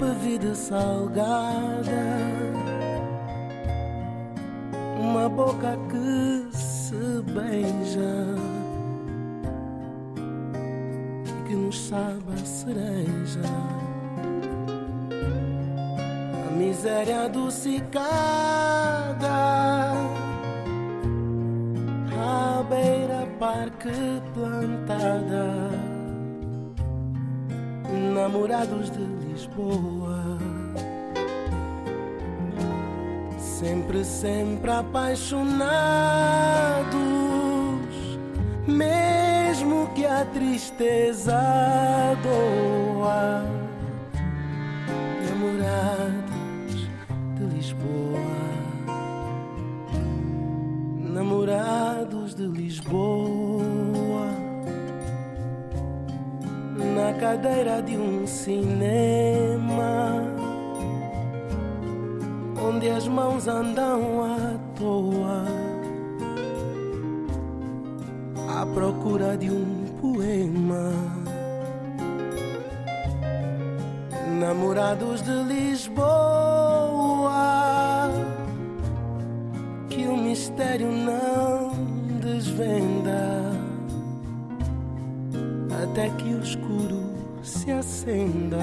Uma bebida salgada uma boca que se beija e que nos sabe a cereja. A miséria adocicada à beira parque plantada, namorados de Lisboa. Sempre apaixonados, mesmo que a tristeza doa. Namorados de Lisboa, namorados de Lisboa, na cadeira de um cinema mãos andam à toa à procura de um poema. Namorados de Lisboa, que o mistério não desvenda até que o escuro se acenda.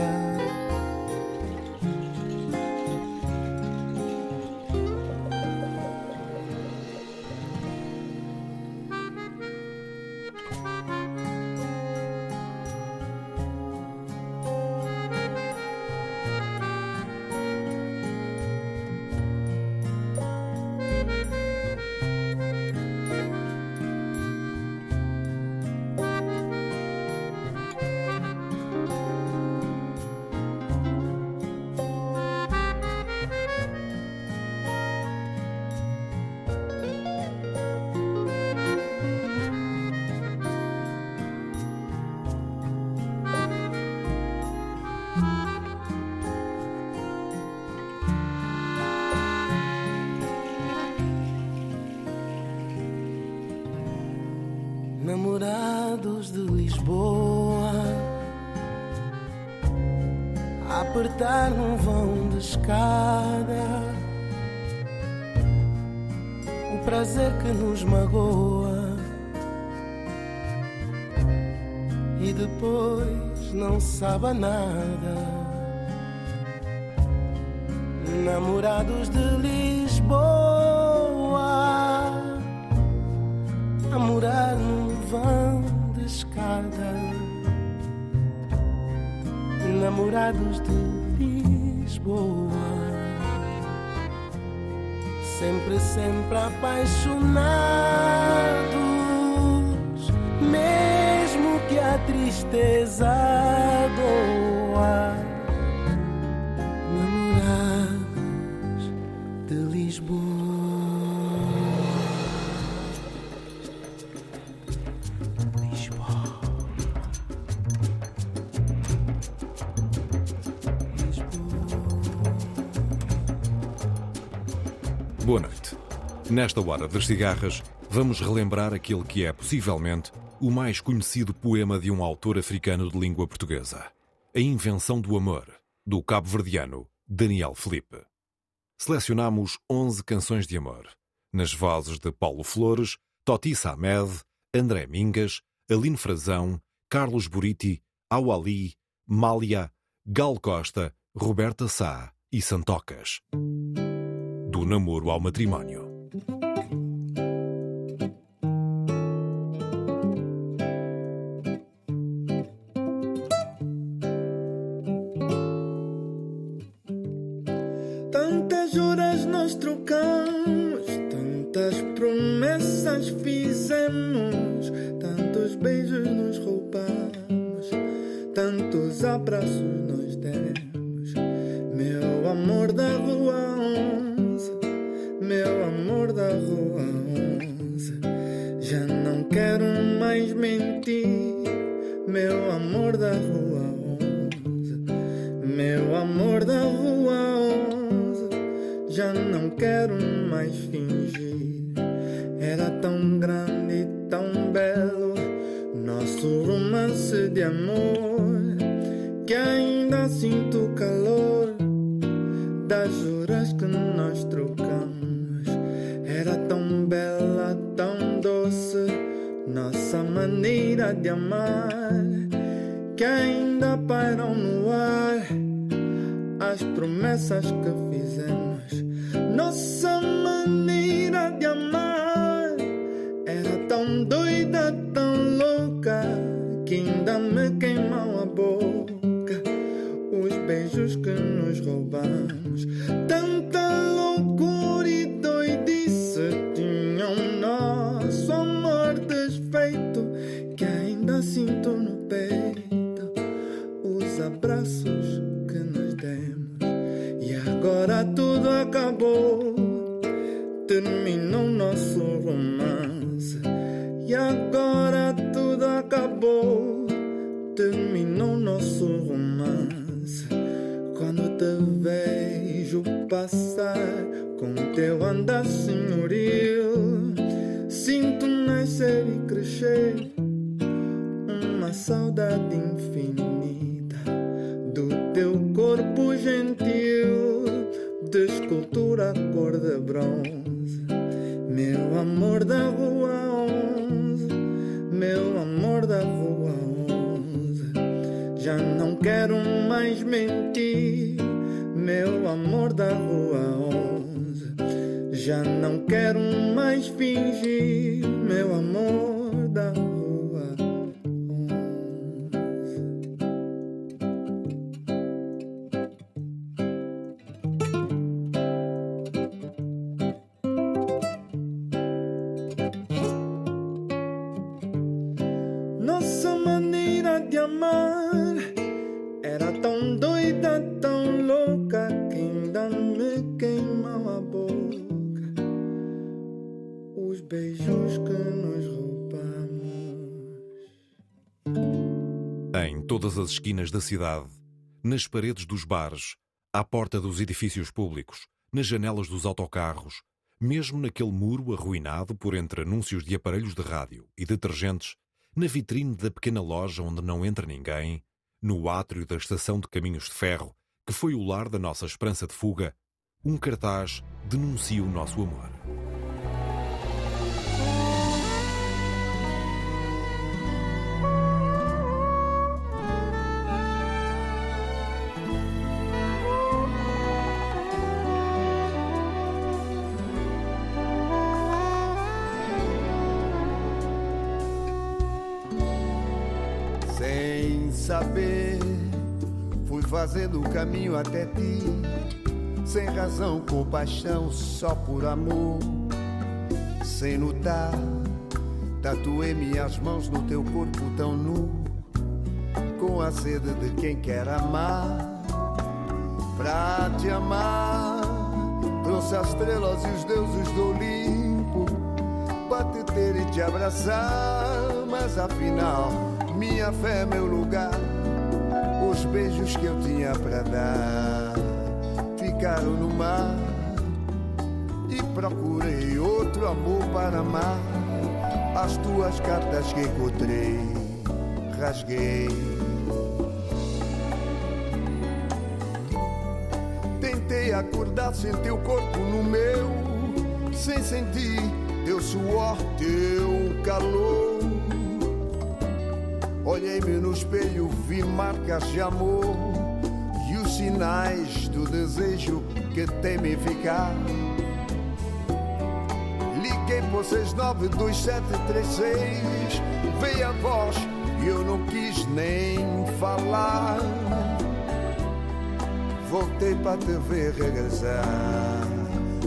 Depois não sabe a nada namorados de Lisboa a morar num vão de escada. Namorados de Lisboa, sempre, sempre apaixonados, Nesta hora das cigarras, vamos relembrar aquele que é, possivelmente, o mais conhecido poema de um autor africano de língua portuguesa. A Invenção do Amor, do cabo-verdiano Daniel Felipe. Selecionamos 11 canções de amor, nas vozes de Paulo Flores, Toti Samed, André Mingas, Aline Frazão, Carlos Buriti, Awali, Mália, Gal Costa, Roberta Sá e Santocas. Do namoro ao matrimónio. Mais fingir. Era tão grande e tão belo nosso romance de amor que ainda sinto o calor das horas que nós trocamos. Era tão bela, tão doce nossa maneira de amar que ainda pairam no ar as promessas que que nos roubamos, tanta amor da rua onze. Já não quero mais fingir, meu amor as esquinas da cidade, nas paredes dos bares, à porta dos edifícios públicos, nas janelas dos autocarros, mesmo naquele muro arruinado por entre anúncios de aparelhos de rádio e detergentes, na vitrine da pequena loja onde não entra ninguém, no átrio da estação de caminhos de ferro, que foi o lar da nossa esperança de fuga, um cartaz denuncia o nosso amor. Fazendo o caminho até ti. Sem razão, com paixão, só por amor. Sem notar, tatuei minhas mãos no teu corpo tão nu. Com a sede de quem quer amar. Pra te amar, trouxe as estrelas e os deuses do Olimpo. Pra te ter e te abraçar, mas afinal, minha fé é meu lugar. Os beijos que eu tinha pra dar ficaram no mar. E procurei outro amor para amar. As tuas cartas que encontrei, rasguei. Tentei acordar sem teu corpo no meu, sem sentir teu suor, teu calor. Olhei-me no espelho, vi marcas de amor e os sinais do desejo que teme ficar. Liguei por 692736, veio a voz e eu não quis nem falar. Voltei para te ver regressar.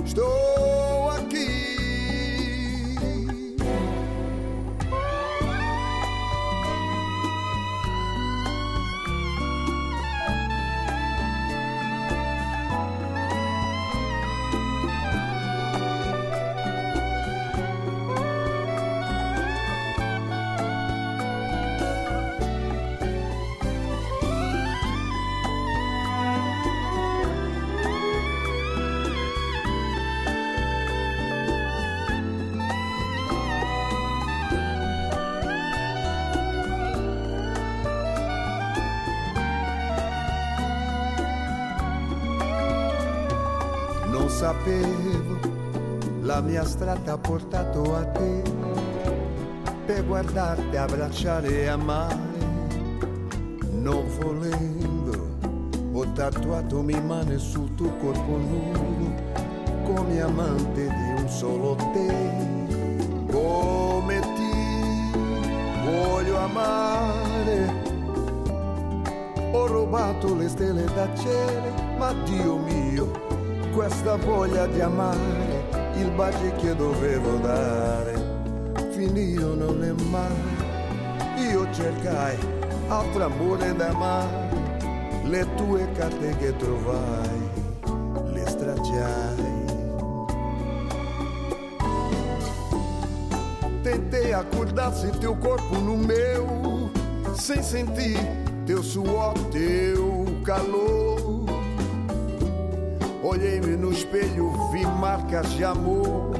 Estou sapevo la mia strada ha portato a te per guardarti, abbracciare e amare. Non volendo, ho tatuato mie mani sul tuo corpo nudo come amante di un solo te. Come ti voglio amare. Ho rubato le stelle da cielo, ma Dio mio questa voglia di amare, il bacio che dovevo dare, finio non è mai. Io cercai altro amore da amare, le tue carte che trovai, le stracciai. Tentei acordar-se teu corpo no meu, sem sentir teu suor, teu calor. Olhei-me no espelho, vi marcas de amor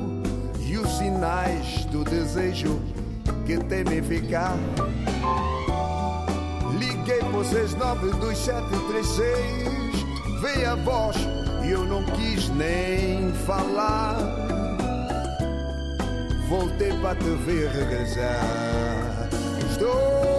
e os sinais do desejo que temem ficar. Liguei por 692736, veio a voz e eu não quis nem falar. Voltei para te ver regressar. Estou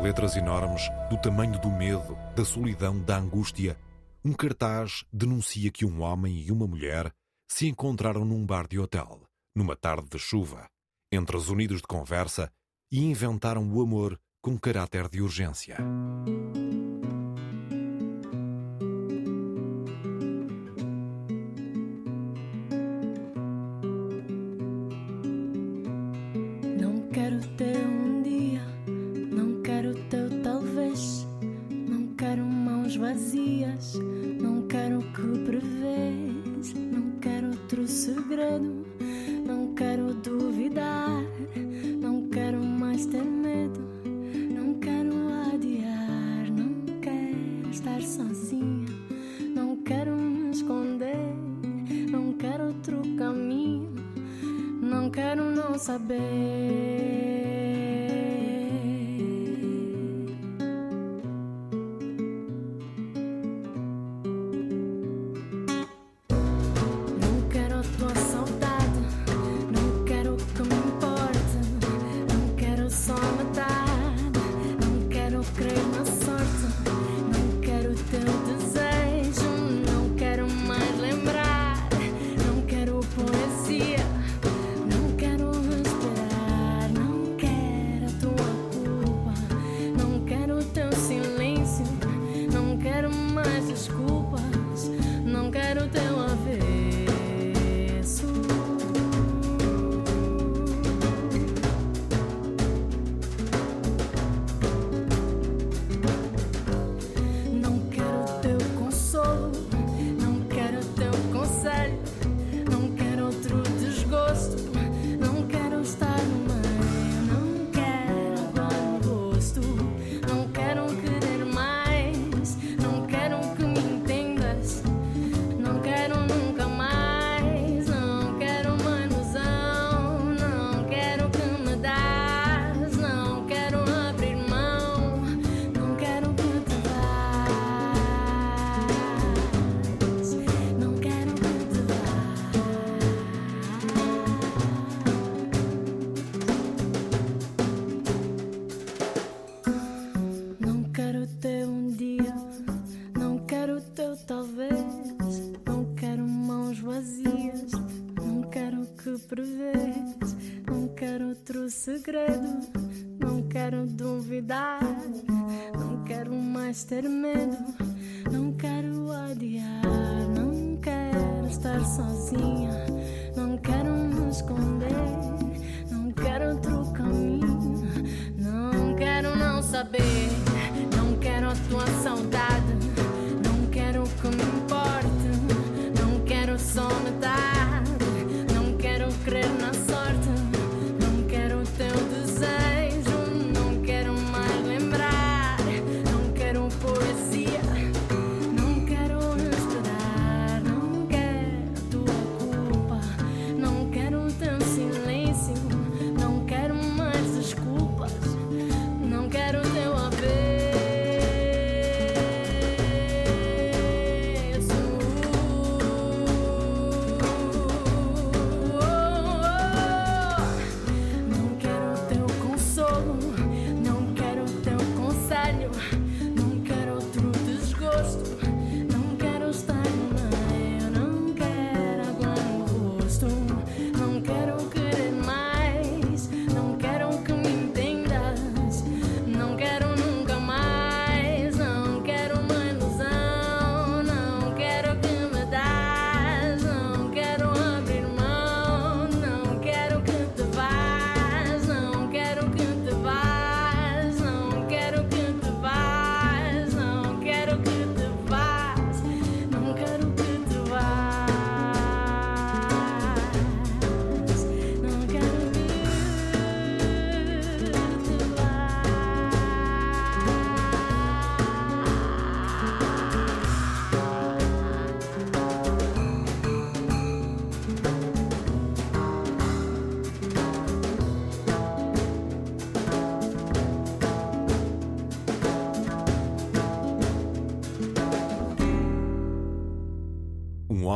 letras enormes, do tamanho do medo, da solidão, da angústia, um cartaz denuncia que um homem e uma mulher se encontraram num bar de hotel, numa tarde de chuva, entre os unidos de conversa, e inventaram o amor com caráter de urgência.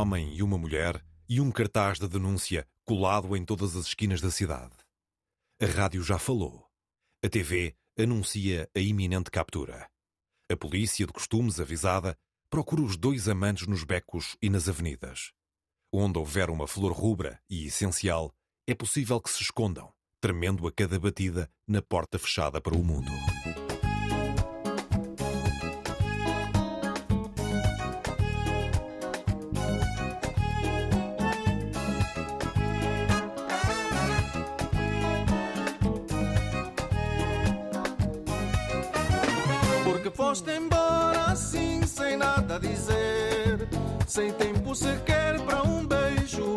Homem e uma mulher e um cartaz de denúncia colado em todas as esquinas da cidade. A rádio já falou. A TV anuncia a iminente captura. A polícia de costumes avisada procura os dois amantes nos becos e nas avenidas. Onde houver uma flor rubra e essencial, é possível que se escondam, tremendo a cada batida na porta fechada para o mundo. Sem tempo sequer para um beijo.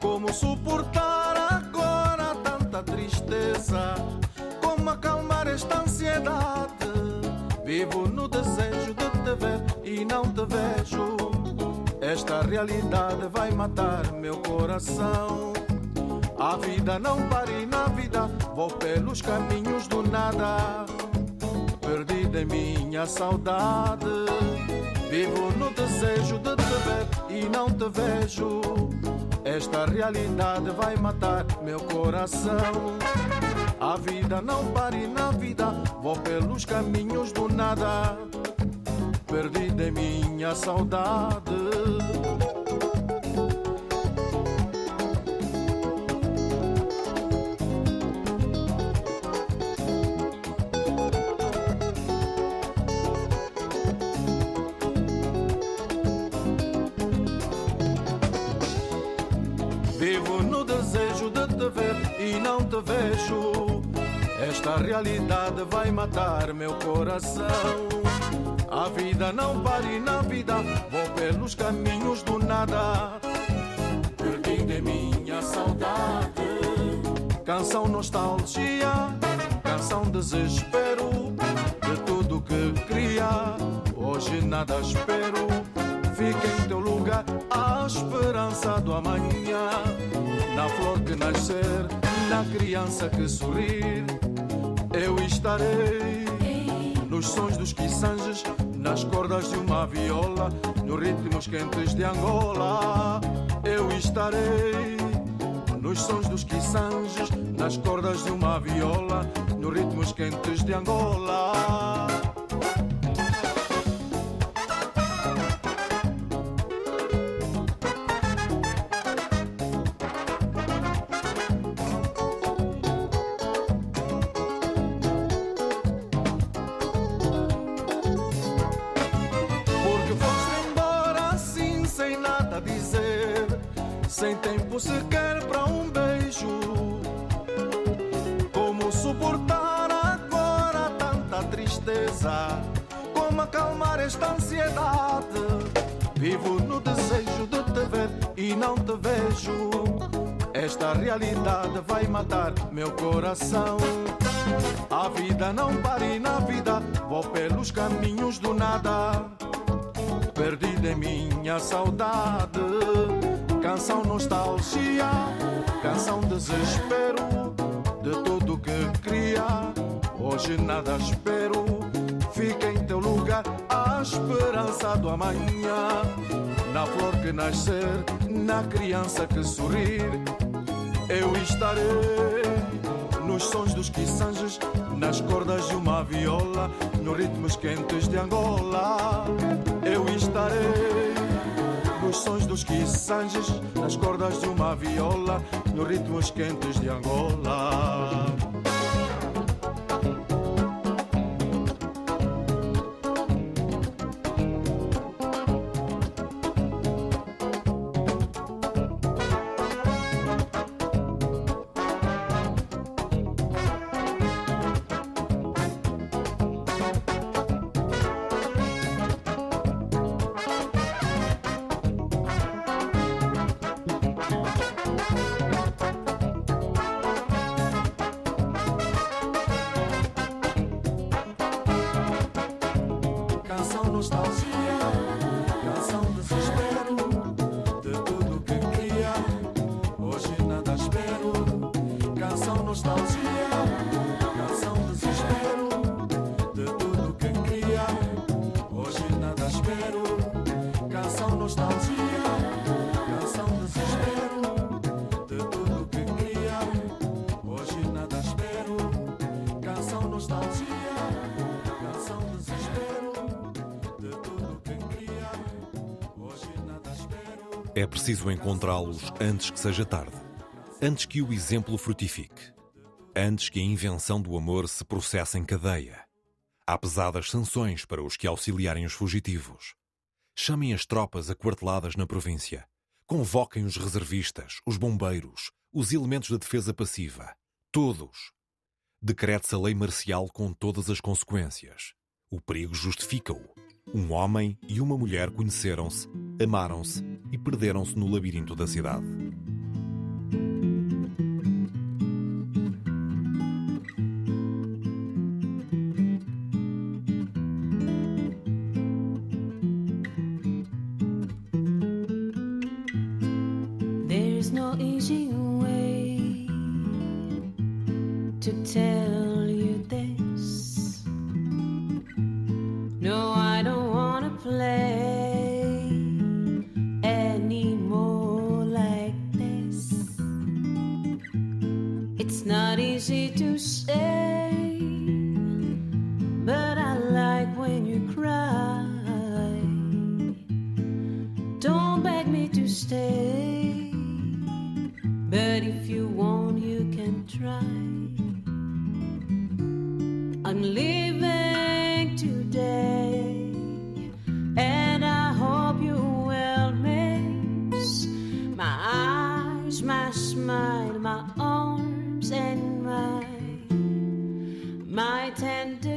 Como suportar agora tanta tristeza? Como acalmar esta ansiedade? Vivo no desejo de te ver e não te vejo. Esta realidade vai matar meu coração. A vida não para e na vida vou pelos caminhos do nada. Perdida em minha saudade. Vivo no desejo de te ver e não te vejo. Esta realidade vai matar meu coração. A vida não para e na vida vou pelos caminhos do nada. Perdida em minha saudade. Vivo no desejo de te ver e não te vejo. Esta realidade vai matar meu coração. A vida não para e na vida vou pelos caminhos do nada. Perdida em minha saudade. Canção nostalgia, canção desespero de tudo que queria. Hoje nada espero. Lugar a esperança do amanhã. Na flor que nascer, na criança que sorrir, eu estarei. Nos sons dos quiçanges, nas cordas de uma viola, nos ritmos quentes de Angola, eu estarei. Nos sons dos quiçanges, nas cordas de uma viola, nos ritmos quentes de Angola. Coração. A vida não pare na vida, vou pelos caminhos do nada. Perdida em minha saudade, canção nostalgia, canção desespero de tudo que cria. Hoje nada espero, fica em teu lugar a esperança do amanhã. Na flor que nascer, na criança que sorrir, eu estarei nos sons dos quiçanges, nas cordas de uma viola, nos ritmos quentes de Angola. Eu estarei nos sons dos quiçanges, nas cordas de uma viola, nos ritmos quentes de Angola. É preciso encontrá-los antes que seja tarde, antes que o exemplo frutifique, antes que a invenção do amor se processe em cadeia. Há pesadas sanções para os que auxiliarem os fugitivos. Chamem as tropas aquarteladas na província. Convoquem os reservistas, os bombeiros, os elementos da defesa passiva. Todos. Decrete-se a lei marcial com todas as consequências. O perigo justifica-o. Um homem e uma mulher conheceram-se, amaram-se e perderam-se no labirinto da cidade. ten.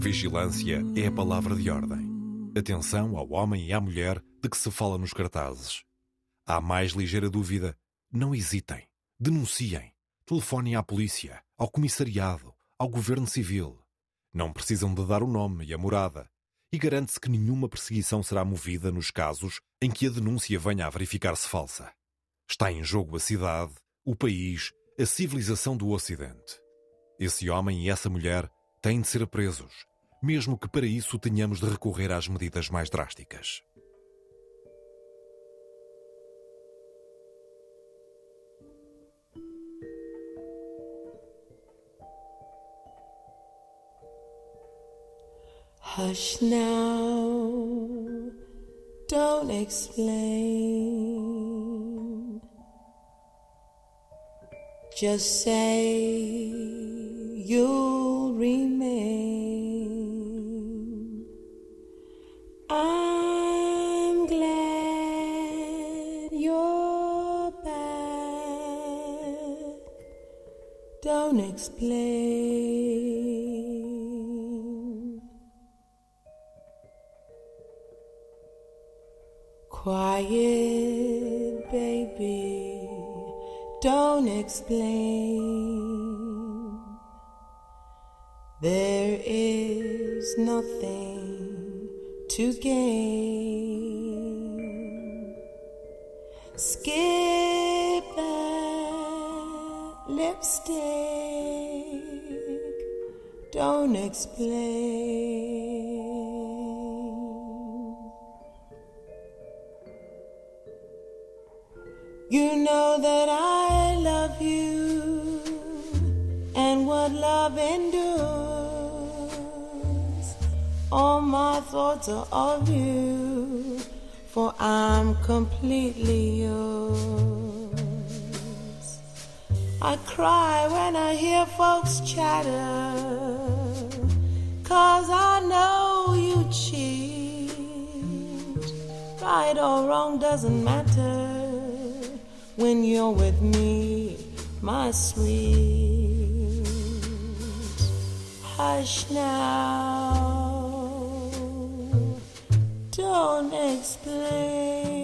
Vigilância é a palavra de ordem. Atenção ao homem e à mulher de que se fala nos cartazes. Há mais ligeira dúvida? Não hesitem. Denunciem. Telefonem à polícia, ao comissariado, ao governo civil. Não precisam de dar o nome e a morada. E garante-se que nenhuma perseguição será movida nos casos em que a denúncia venha a verificar-se falsa. Está em jogo a cidade, o país, a civilização do Ocidente. Esse homem e essa mulher têm de ser presos, mesmo que para isso tenhamos de recorrer às medidas mais drásticas. Hush now, don't explain. Just say you'll remain. I'm glad you're back. Don't explain. Quiet, don't explain. There is nothing to gain. Skip that lipstick, don't explain. You know that I love endures. All my thoughts are of you, for I'm completely yours. I cry when I hear folks chatter, cause I know you cheat. Right or wrong doesn't matter when you're with me, my sweet. Hush now, don't explain.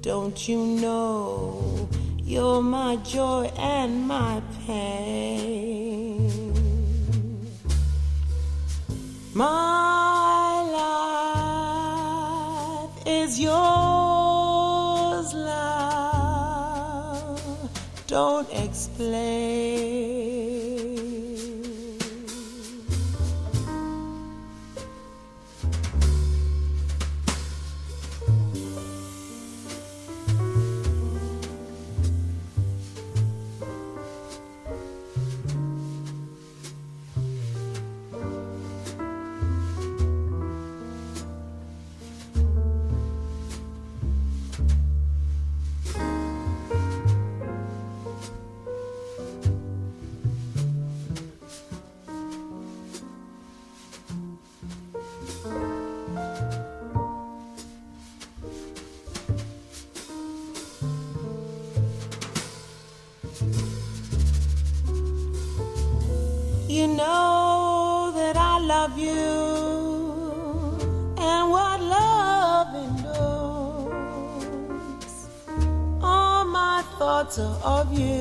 Don't you know you're my joy and my pain? My life is yours love. Don't explain. matter of you.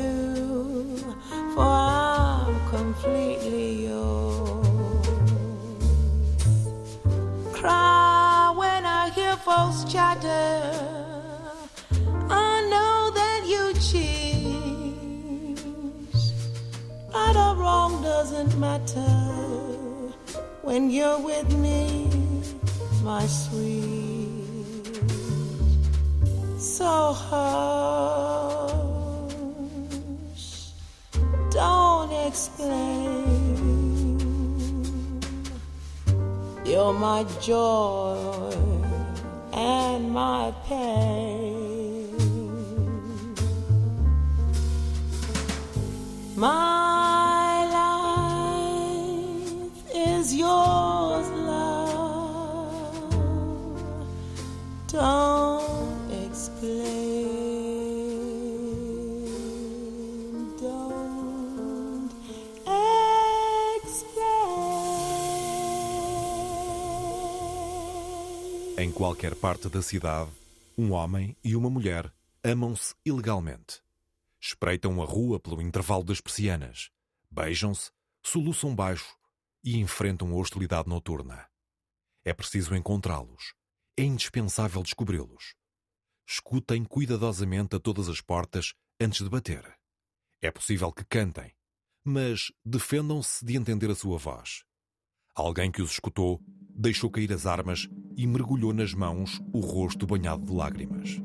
Em qualquer parte da cidade, um homem e uma mulher amam-se ilegalmente. Espreitam a rua pelo intervalo das persianas, beijam-se, soluçam baixo e enfrentam a hostilidade noturna. É preciso encontrá-los. É indispensável descobri-los. Escutem cuidadosamente a todas as portas antes de bater. É possível que cantem, mas defendam-se de entender a sua voz. Alguém que os escutou deixou cair as armas e mergulhou nas mãos o rosto banhado de lágrimas.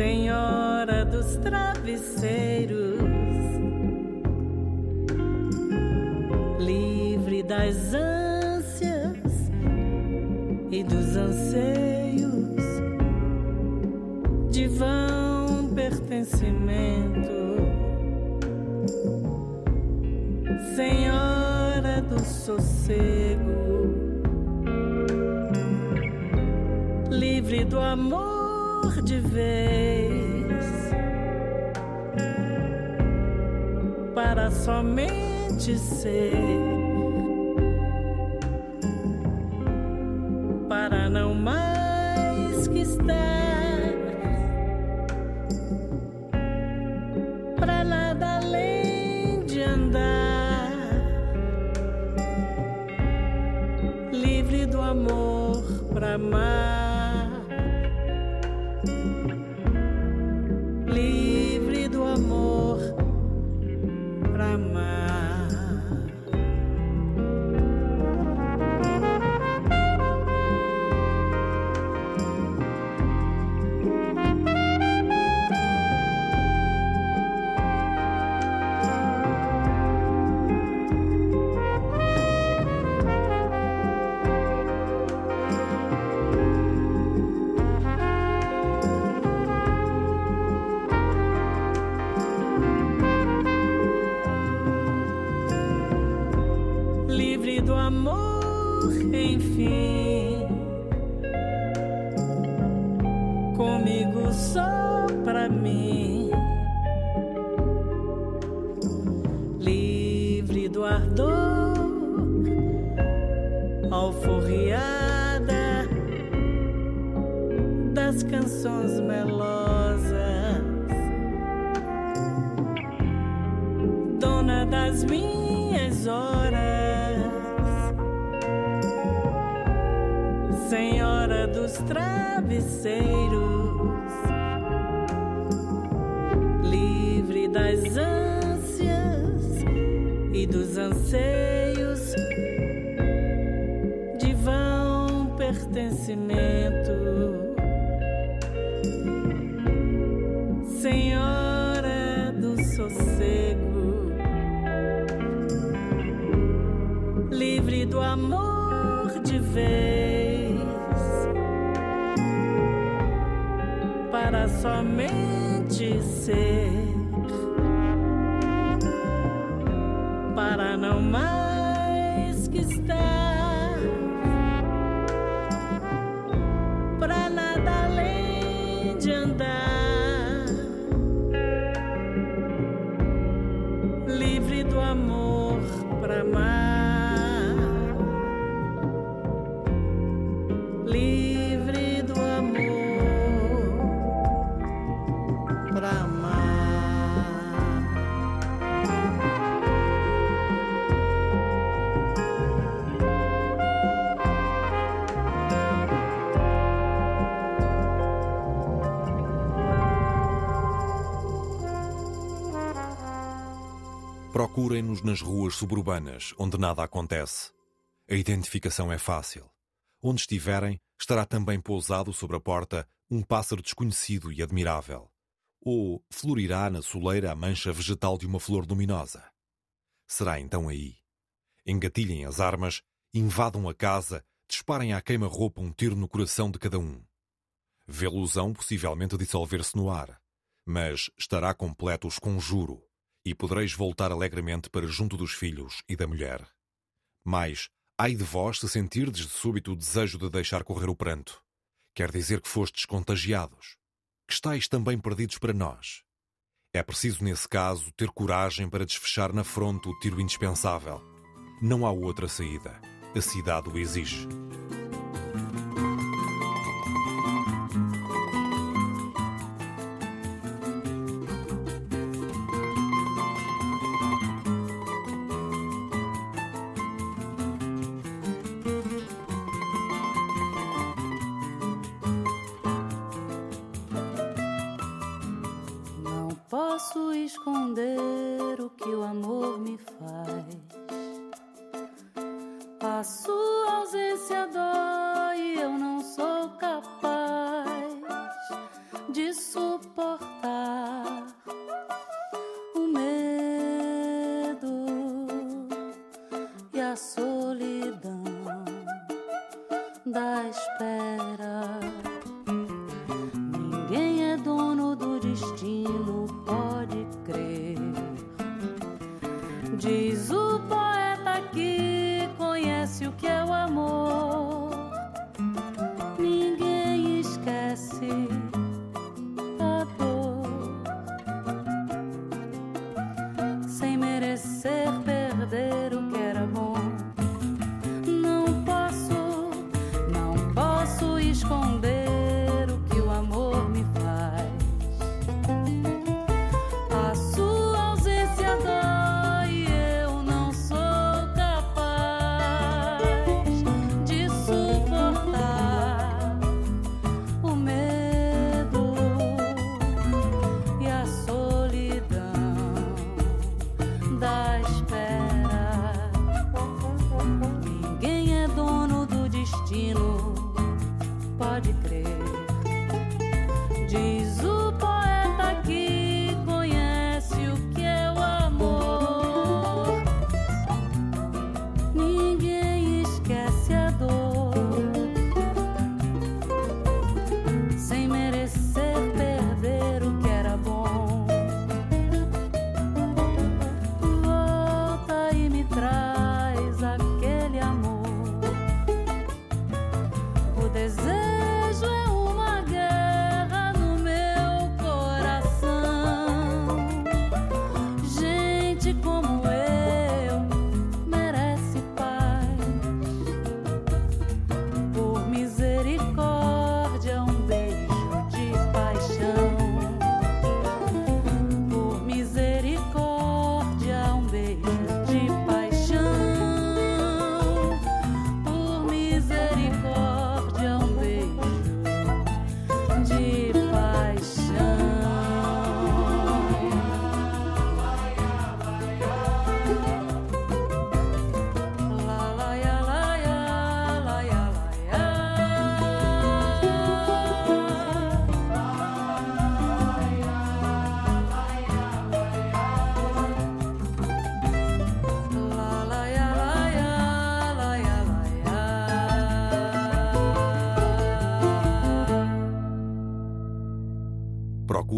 Senhora dos travesseiros, livre das ânsias e dos anseios de vão pertencimento, senhora do sossego. livre do amor de vez, para somente ser, para não mais que estar, para nada além de andar, livre do amor para amar. Comigo só pra mim. Livre do ardor, alforriada das canções melosas, dona das minhas horas. Senhora dos travesseiros, livre das ânsias e dos anseios de vão pertencimento. Somente ser, Procurem-nos nas ruas suburbanas, onde nada acontece. A identificação é fácil. Onde estiverem, estará também pousado sobre a porta um pássaro desconhecido e admirável. Ou florirá na soleira a mancha vegetal de uma flor luminosa. Será então aí. Engatilhem as armas, invadam a casa, disparem à queima-roupa um tiro no coração de cada um. Vê-losão possivelmente dissolver-se no ar, mas estará completo o esconjuro e podereis voltar alegremente para junto dos filhos e da mulher. Mas, ai de vós se sentirdes de súbito o desejo de deixar correr o pranto. Quer dizer que fostes contagiados, que estáis também perdidos para nós. É preciso, nesse caso, ter coragem para desfechar na fronte o tiro indispensável. Não há outra saída. A cidade o exige. E a solidão da espera.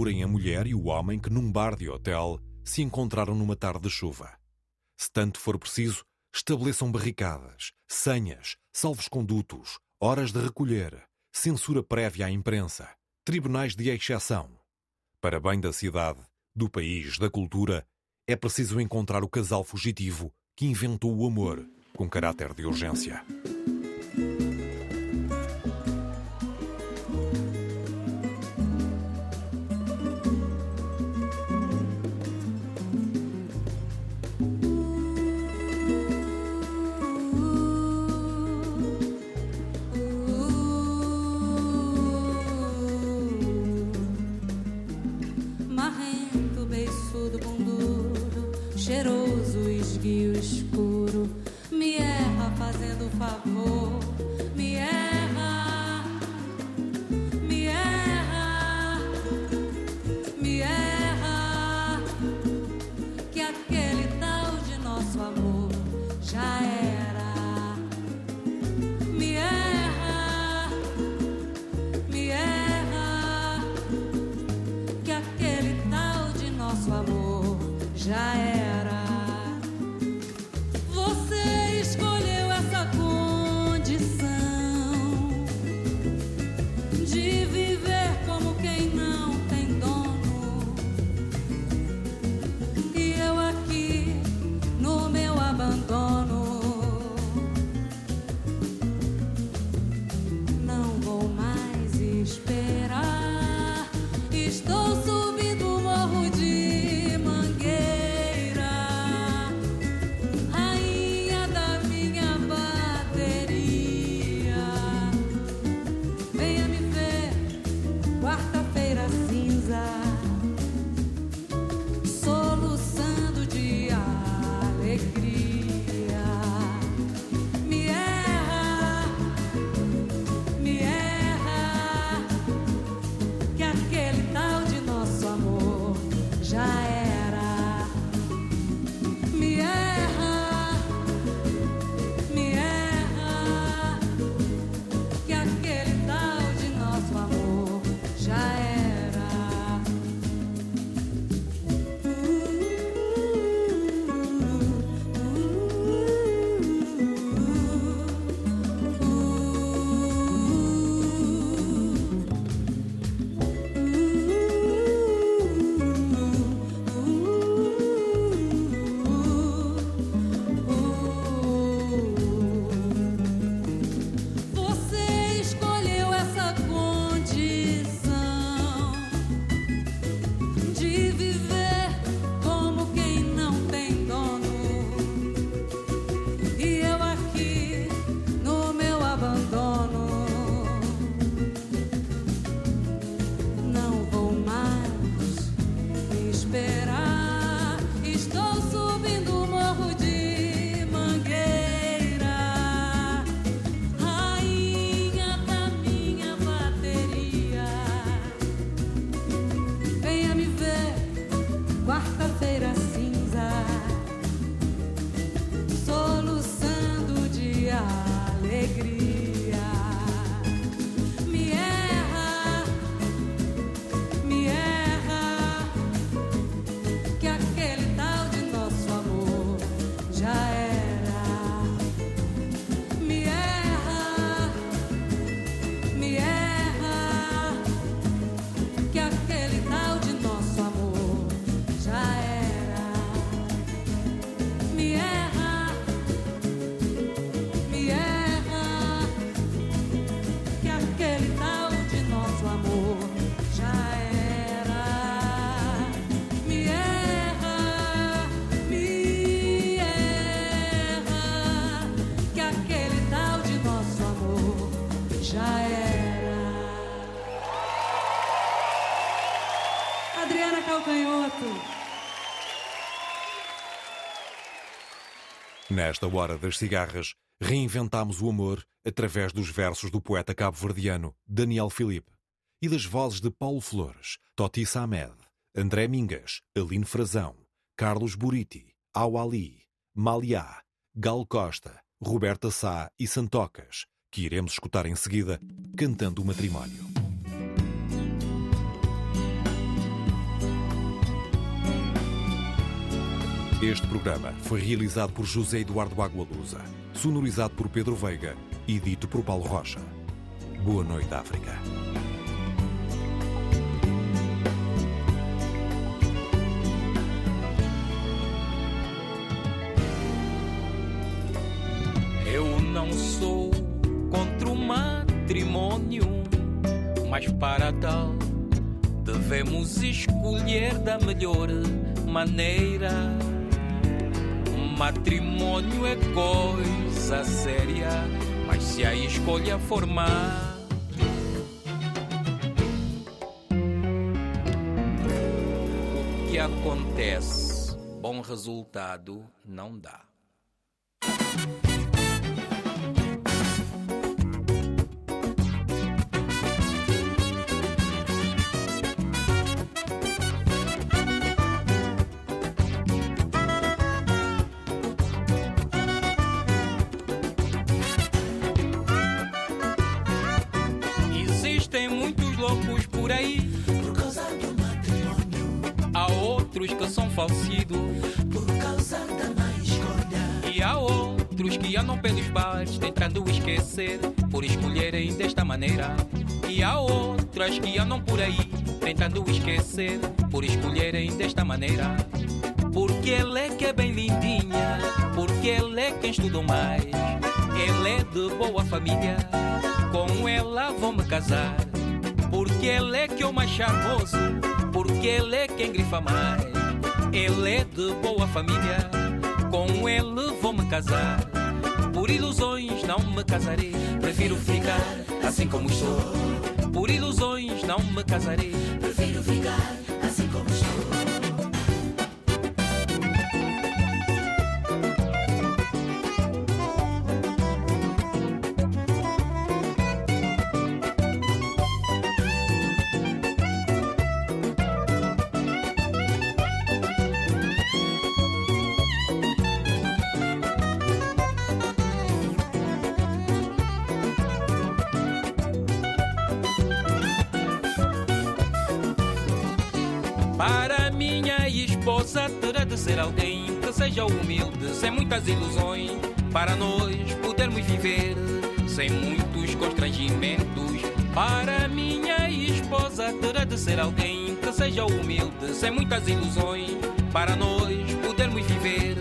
Procurem a mulher e o homem que num bar de hotel se encontraram numa tarde de chuva. Se tanto for preciso, estabeleçam barricadas, senhas, salvos-condutos, horas de recolher, censura prévia à imprensa, tribunais de exceção. Para bem da cidade, do país, da cultura, é preciso encontrar o casal fugitivo que inventou o amor com caráter de urgência. Nesta hora das cigarras, reinventámos o amor através dos versos do poeta cabo-verdiano Daniel Filipe e das vozes de Paulo Flores, Toti Samed, André Mingas, Aline Frazão, Carlos Buriti, Awali, Maliá, Gal Costa, Roberta Sá e Santocas, que iremos escutar em seguida cantando o matrimónio. Este programa foi realizado por José Eduardo Agualusa, sonorizado por Pedro Veiga e dito por Paulo Rocha. Boa noite, África. Eu não sou contra o matrimônio, mas para tal devemos escolher da melhor maneira. Matrimônio é coisa séria, mas se a escolha for má. O que acontece? Bom resultado não dá. Por aí. Por causa do matrimônio. Há outros que são falsidos. Por causa da má escolha. E há outros que andam pelos bares tentando esquecer. Por escolherem desta maneira. E há outras que andam por aí tentando esquecer. Por escolherem desta maneira. Porque ela é que é bem lindinha. Porque ela é quem estudou mais. Ela é de boa família. Com ela vou me casar. Porque ela é que é o mais charmoso. Porque ela é quem grifa mais. Ele é de boa família. Com ele vou me casar. Por ilusões não me casarei. Prefiro ficar assim como estou. Por ilusões não me casarei. Prefiro ficar assim como estou. Para minha esposa terá de ser alguém que seja humilde, sem muitas ilusões, para nós podermos viver sem muitos constrangimentos. Para minha esposa terá de ser alguém que seja humilde, sem muitas ilusões, para nós podermos viver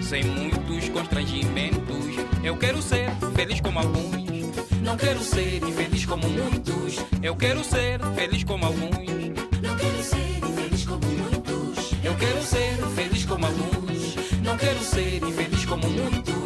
sem muitos constrangimentos. Eu quero ser feliz como alguns, não quero ser infeliz como muitos. Eu quero ser feliz como alguns. Não quero ser quero ser feliz como alguns. Não quero ser infeliz como muitos.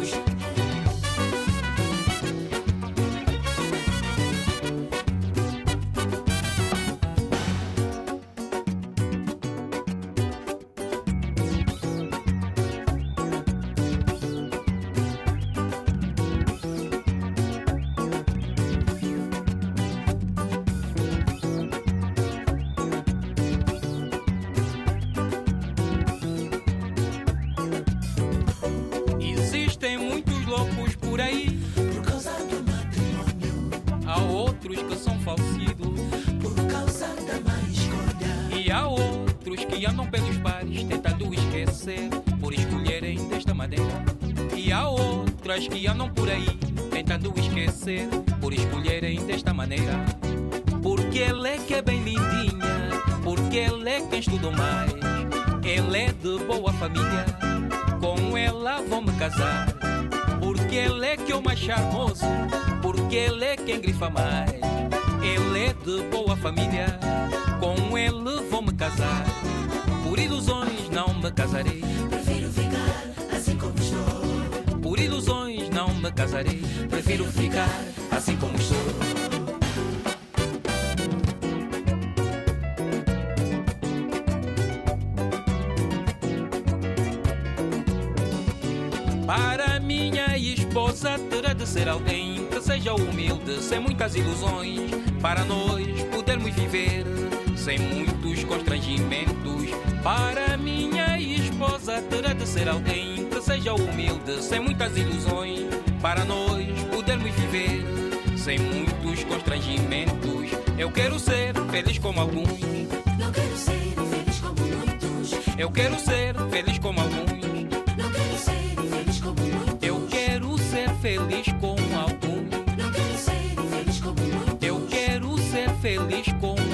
Mais. Ele é de boa família. Com ele vou me casar. Por ilusões não me casarei. Prefiro ficar assim como estou. Por ilusões não me casarei. Prefiro ficar assim como estou. Para esposa terá de ser alguém que seja humilde, sem muitas ilusões, para nós podermos viver sem muitos constrangimentos. Para minha esposa terá de ser alguém que seja humilde, sem muitas ilusões, para nós podermos viver sem muitos constrangimentos. Eu quero ser feliz como alguns. Não quero ser feliz como muitos. Eu quero ser feliz como alguns. Feliz com algum. Não quero ser feliz como outros. Eu quero ser feliz com.